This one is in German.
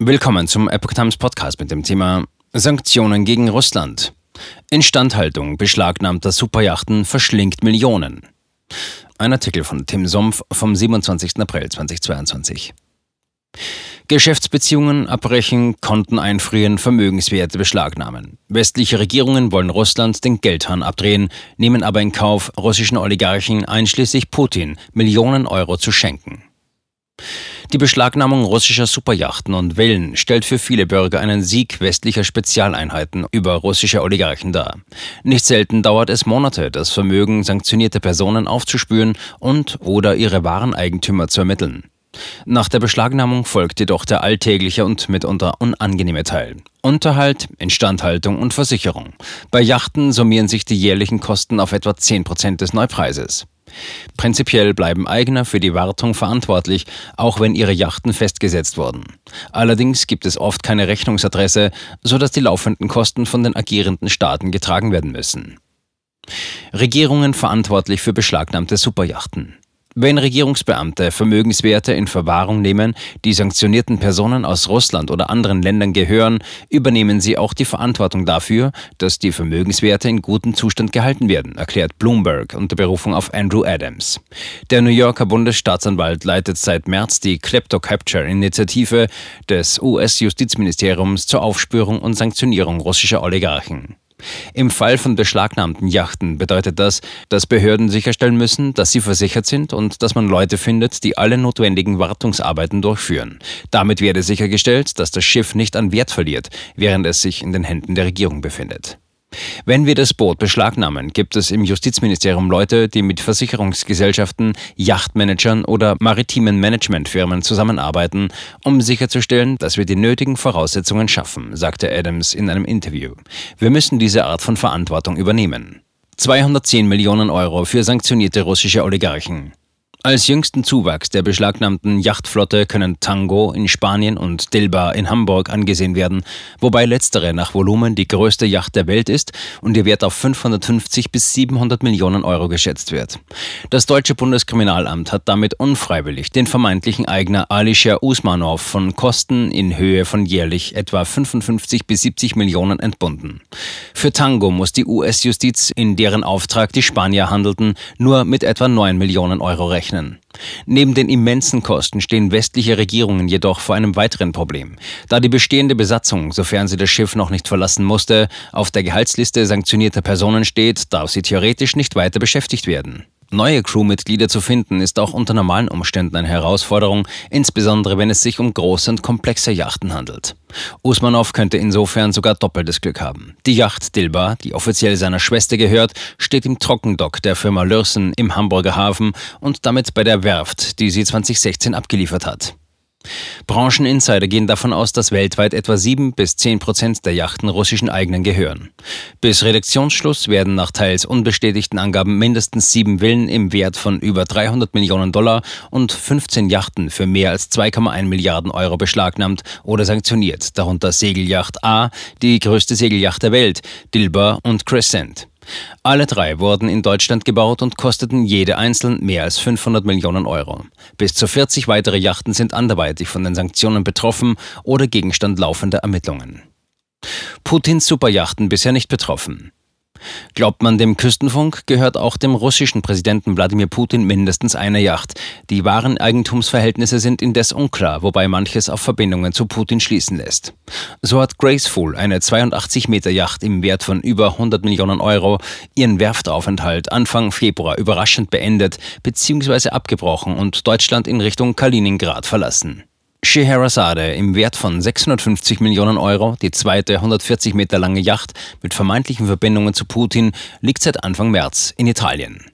Willkommen zum Epoch Times Podcast mit dem Thema Sanktionen gegen Russland. Instandhaltung beschlagnahmter Superjachten verschlingt Millionen. Ein Artikel von Tim Sumpf vom 27. April 2022. Geschäftsbeziehungen abbrechen, Konten einfrieren, Vermögenswerte beschlagnahmen. Westliche Regierungen wollen Russland den Geldhahn abdrehen, nehmen aber in Kauf, russischen Oligarchen einschließlich Putin Millionen Euro zu schenken. Die Beschlagnahmung russischer Superjachten und Wellen stellt für viele Bürger einen Sieg westlicher Spezialeinheiten über russische Oligarchen dar. Nicht selten dauert es Monate, das Vermögen sanktionierter Personen aufzuspüren und oder ihre wahren Eigentümer zu ermitteln. Nach der Beschlagnahmung folgt jedoch der alltägliche und mitunter unangenehme Teil. Unterhalt, Instandhaltung und Versicherung. Bei Yachten summieren sich die jährlichen Kosten auf etwa 10 Prozent des Neupreises. Prinzipiell bleiben Eigner für die Wartung verantwortlich, auch wenn ihre Yachten festgesetzt wurden. Allerdings gibt es oft keine Rechnungsadresse, sodass die laufenden Kosten von den agierenden Staaten getragen werden müssen. Regierungen verantwortlich für beschlagnahmte Superjachten. Wenn Regierungsbeamte Vermögenswerte in Verwahrung nehmen, die sanktionierten Personen aus Russland oder anderen Ländern gehören, übernehmen sie auch die Verantwortung dafür, dass die Vermögenswerte in gutem Zustand gehalten werden, erklärt Bloomberg unter Berufung auf Andrew Adams. Der New Yorker Bundesstaatsanwalt leitet seit März die Klepto-Capture-Initiative des US-Justizministeriums zur Aufspürung und Sanktionierung russischer Oligarchen. Im Fall von beschlagnahmten Yachten bedeutet das, dass Behörden sicherstellen müssen, dass sie versichert sind und dass man Leute findet, die alle notwendigen Wartungsarbeiten durchführen. Damit werde sichergestellt, dass das Schiff nicht an Wert verliert, während es sich in den Händen der Regierung befindet. Wenn wir das Boot beschlagnahmen, gibt es im Justizministerium Leute, die mit Versicherungsgesellschaften, Yachtmanagern oder maritimen Managementfirmen zusammenarbeiten, um sicherzustellen, dass wir die nötigen Voraussetzungen schaffen, sagte Adams in einem Interview. Wir müssen diese Art von Verantwortung übernehmen. 210 Millionen Euro für sanktionierte russische Oligarchen. Als jüngsten Zuwachs der beschlagnahmten Yachtflotte können Tango in Spanien und Dilba in Hamburg angesehen werden, wobei letztere nach Volumen die größte Yacht der Welt ist und ihr Wert auf 550 bis 700 Millionen Euro geschätzt wird. Das deutsche Bundeskriminalamt hat damit unfreiwillig den vermeintlichen Eigner Alisher Usmanov von Kosten in Höhe von jährlich etwa 55 bis 70 Millionen entbunden. Für Tango muss die US-Justiz, in deren Auftrag die Spanier handelten, nur mit etwa 9 Millionen Euro rechnen rechnen. Neben den immensen Kosten stehen westliche Regierungen jedoch vor einem weiteren Problem. Da die bestehende Besatzung, sofern sie das Schiff noch nicht verlassen musste, auf der Gehaltsliste sanktionierter Personen steht, darf sie theoretisch nicht weiter beschäftigt werden. Neue Crewmitglieder zu finden ist auch unter normalen Umständen eine Herausforderung, insbesondere wenn es sich um große und komplexe Yachten handelt. Usmanov könnte insofern sogar doppeltes Glück haben. Die Yacht Dilba, die offiziell seiner Schwester gehört, steht im Trockendock der Firma Lürsen im Hamburger Hafen und damit bei der Werft, die sie 2016 abgeliefert hat. Brancheninsider gehen davon aus, dass weltweit etwa 7 bis 10 Prozent der Yachten russischen eigenen gehören. Bis Redaktionsschluss werden nach teils unbestätigten Angaben mindestens sieben Villen im Wert von über 300 Millionen Dollar und 15 Yachten für mehr als 2,1 Milliarden Euro beschlagnahmt oder sanktioniert, darunter Segelyacht A, die größte Segelyacht der Welt, Dilber und Crescent. Alle drei wurden in Deutschland gebaut und kosteten jede einzeln mehr als 500 Millionen Euro. Bis zu 40 weitere Yachten sind anderweitig von den Sanktionen betroffen oder Gegenstand laufender Ermittlungen. Putins Superjachten bisher nicht betroffen. Glaubt man dem Küstenfunk, gehört auch dem russischen Präsidenten Wladimir Putin mindestens eine Yacht. Die wahren Eigentumsverhältnisse sind indes unklar, wobei manches auf Verbindungen zu Putin schließen lässt. So hat Graceful, eine 82 Meter Yacht im Wert von über 100 Millionen Euro, ihren Werftaufenthalt Anfang Februar überraschend beendet bzw. abgebrochen und Deutschland in Richtung Kaliningrad verlassen. Scheherazade im Wert von 650 Millionen Euro, die zweite 140 Meter lange Yacht mit vermeintlichen Verbindungen zu Putin, liegt seit Anfang März in Italien.